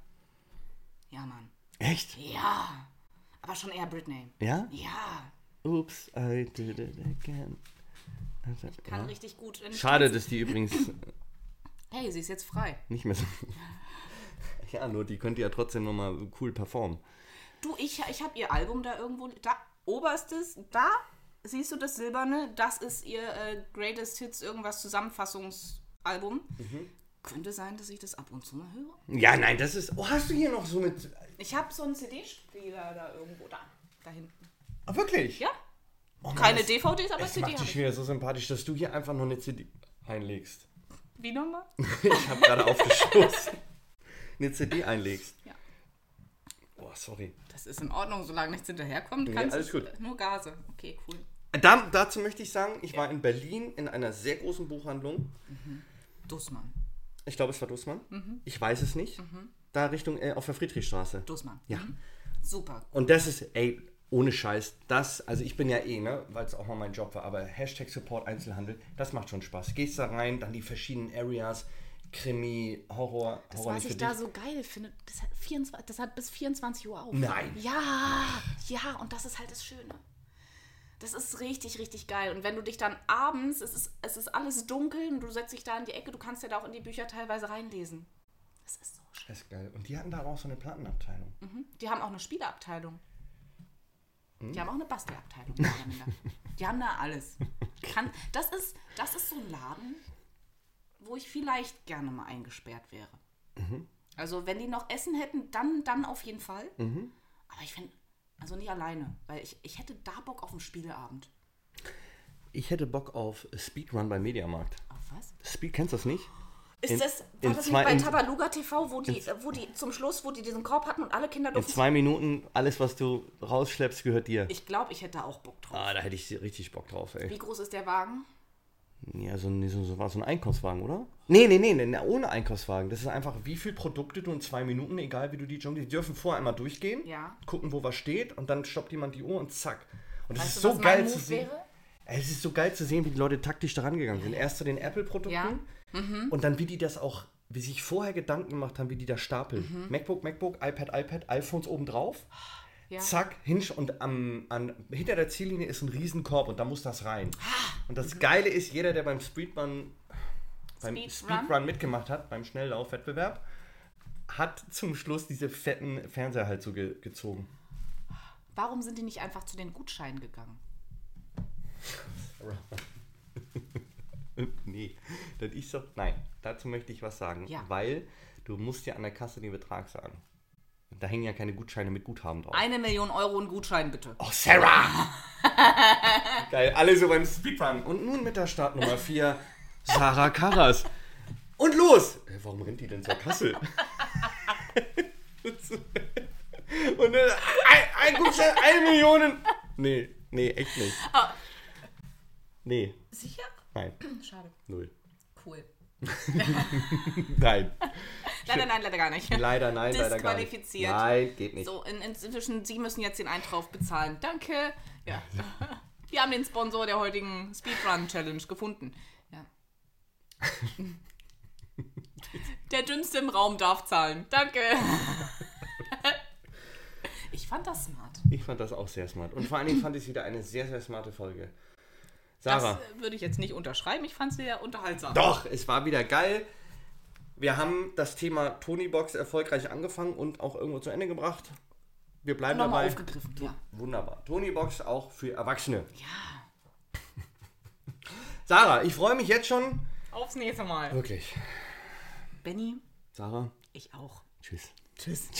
Speaker 2: Ja, Mann.
Speaker 1: Echt?
Speaker 2: Ja. Aber schon eher Britney.
Speaker 1: Ja?
Speaker 2: Ja.
Speaker 1: Oops, I did it again. Also,
Speaker 2: Kann
Speaker 1: ja.
Speaker 2: richtig gut. ich
Speaker 1: Schade, dass die übrigens
Speaker 2: Hey, sie ist jetzt frei.
Speaker 1: nicht mehr so. Ja, nur die könnte ja trotzdem nochmal cool performen.
Speaker 2: Du, ich, ich habe ihr Album da irgendwo. Da, oberstes, da siehst du das Silberne. Das ist ihr äh, Greatest Hits irgendwas Zusammenfassungsalbum.
Speaker 1: Mhm.
Speaker 2: Könnte sein, dass ich das ab und zu mal höre.
Speaker 1: Ja, nein, das ist. Oh, hast du hier noch so mit.
Speaker 2: Ich habe so einen CD-Spieler da irgendwo da. Da hinten.
Speaker 1: Ah, wirklich?
Speaker 2: Ja?
Speaker 1: Oh Mann,
Speaker 2: Keine
Speaker 1: das-
Speaker 2: DVDs, aber
Speaker 1: Es
Speaker 2: CD
Speaker 1: macht dich
Speaker 2: ich.
Speaker 1: wieder so sympathisch, dass du hier einfach nur eine CD einlegst.
Speaker 2: Wie nochmal?
Speaker 1: Ich habe gerade aufgestoßen. Eine CD einlegst.
Speaker 2: Ja.
Speaker 1: Boah, sorry.
Speaker 2: Das ist in Ordnung, solange nichts hinterherkommt.
Speaker 1: Nee,
Speaker 2: kannst
Speaker 1: alles
Speaker 2: es-
Speaker 1: gut.
Speaker 2: Nur Gase. Okay, cool.
Speaker 1: Da, dazu möchte ich sagen, ich war in Berlin in einer sehr großen Buchhandlung.
Speaker 2: Dussmann.
Speaker 1: Ich glaube, es war Dussmann.
Speaker 2: Mhm.
Speaker 1: Ich weiß es nicht. Da Richtung, äh, auf der Friedrichstraße.
Speaker 2: Dussmann.
Speaker 1: Ja.
Speaker 2: Mhm. Super.
Speaker 1: Und das ist, ey, ohne Scheiß, das, also ich bin ja eh, ne, weil es auch mal mein Job war, aber Hashtag Support Einzelhandel, das macht schon Spaß. Gehst da rein, dann die verschiedenen Areas, Krimi, Horror,
Speaker 2: Das,
Speaker 1: Horror
Speaker 2: was ich da so geil finde, das hat, 24, das hat bis 24 Uhr auf.
Speaker 1: Nein.
Speaker 2: Ja, ja, und das ist halt das Schöne. Das ist richtig, richtig geil. Und wenn du dich dann abends, es ist, es ist alles dunkel und du setzt dich da in die Ecke, du kannst ja da auch in die Bücher teilweise reinlesen. Das ist so schön.
Speaker 1: Das ist geil. Und die hatten da auch so eine Plattenabteilung.
Speaker 2: Mhm. Die haben auch eine Spieleabteilung.
Speaker 1: Hm?
Speaker 2: Die haben auch eine Bastelabteilung. Die haben da alles. Kann, das, ist, das ist so ein Laden, wo ich vielleicht gerne mal eingesperrt wäre.
Speaker 1: Mhm.
Speaker 2: Also wenn die noch Essen hätten, dann, dann auf jeden Fall. Aber ich finde, also nicht alleine, weil ich, ich hätte da Bock auf einen Spieleabend.
Speaker 1: Ich hätte Bock auf Speedrun beim Mediamarkt.
Speaker 2: Auf was?
Speaker 1: Speed, kennst du das nicht?
Speaker 2: Ist
Speaker 1: In-
Speaker 2: das, war
Speaker 1: in
Speaker 2: das
Speaker 1: zwei-
Speaker 2: nicht bei
Speaker 1: in-
Speaker 2: Tabaluga TV, wo die, äh, wo die zum Schluss, wo die diesen Korb hatten und alle Kinder
Speaker 1: In
Speaker 2: durften?
Speaker 1: zwei Minuten, alles, was du rausschleppst, gehört dir.
Speaker 2: Ich glaube, ich hätte da auch Bock drauf.
Speaker 1: Ah, da hätte ich richtig Bock drauf, ey.
Speaker 2: Wie groß ist der Wagen?
Speaker 1: Ja, so, ein- so, so war so ein Einkaufswagen, oder? Nee, nee, nee, nee, ohne Einkaufswagen. Das ist einfach, wie viele Produkte du in zwei Minuten, egal wie du die jonglierst, die dürfen vorher einmal durchgehen,
Speaker 2: Ja.
Speaker 1: gucken, wo was steht und dann stoppt jemand die Uhr und zack. Und das
Speaker 2: Weißt
Speaker 1: ist
Speaker 2: du,
Speaker 1: so geil zu sehen.
Speaker 2: wäre?
Speaker 1: Es ist so geil zu sehen, wie die Leute taktisch daran gegangen sind. Erst zu den Apple-Produkten
Speaker 2: Ja. Mhm.
Speaker 1: und dann wie die das auch, wie sich vorher Gedanken gemacht haben, wie die das stapeln.
Speaker 2: Mhm.
Speaker 1: MacBook, MacBook, iPad, iPad, iPhones oben drauf.
Speaker 2: Ja.
Speaker 1: Zack, hinsch und am, an, hinter der Ziellinie ist ein Riesenkorb und da muss das rein.
Speaker 2: Ah.
Speaker 1: Und das Geile ist, jeder, der beim Speedrun, beim
Speaker 2: Speedrun?
Speaker 1: Speedrun mitgemacht hat, beim Schnelllaufwettbewerb, hat zum Schluss diese fetten Fernseher halt so ge gezogen.
Speaker 2: Warum sind die nicht einfach zu den Gutscheinen gegangen?
Speaker 1: nee, das ist doch. Nein, dazu möchte ich was sagen.
Speaker 2: Ja.
Speaker 1: Weil du musst ja an der Kasse den Betrag sagen. Da hängen ja keine Gutscheine mit Guthaben drauf.
Speaker 2: Eine Million Euro in Gutschein, bitte.
Speaker 1: Oh, Sarah! Geil, alle so beim Speedrun. Und nun mit der Startnummer 4, Sarah Karas. Und los! Äh, warum rennt die denn zur Kasse? Und dann, ein, ein Gutschein, eine Million. Nee, nee, echt nicht.
Speaker 2: Ah.
Speaker 1: Nee,
Speaker 2: Sicher?
Speaker 1: nein,
Speaker 2: Schade.
Speaker 1: null.
Speaker 2: Cool.
Speaker 1: Nein.
Speaker 2: Leider nein, leider gar nicht.
Speaker 1: Leider nein, leider gar nicht.
Speaker 2: Disqualifiziert.
Speaker 1: Nein, geht nicht.
Speaker 2: So, in, inzwischen, Sie müssen jetzt den Eintrauf bezahlen. Danke. Ja. Wir haben den Sponsor der heutigen Speedrun Challenge gefunden. Ja. Der dünnste im Raum darf zahlen. Danke. Ich fand das smart.
Speaker 1: Ich fand das auch sehr smart. Und vor allen Dingen fand ich es wieder eine sehr, sehr smarte Folge.
Speaker 2: Das
Speaker 1: Sarah.
Speaker 2: äh, würde ich jetzt nicht unterschreiben. Ich fand es sehr unterhaltsam.
Speaker 1: Doch, es war wieder geil. Wir haben das Thema Tonybox erfolgreich angefangen und auch irgendwo zu Ende gebracht. Wir bleiben
Speaker 2: Nochmal
Speaker 1: dabei.
Speaker 2: aufgegriffen. Ja.
Speaker 1: Wunderbar. Tonybox auch für Erwachsene.
Speaker 2: ja.
Speaker 1: Sarah, ich freue mich jetzt schon.
Speaker 2: Aufs nächste Mal.
Speaker 1: Wirklich.
Speaker 2: Benny,
Speaker 1: Sarah,
Speaker 2: ich auch.
Speaker 1: tschüss.
Speaker 2: Tschüss.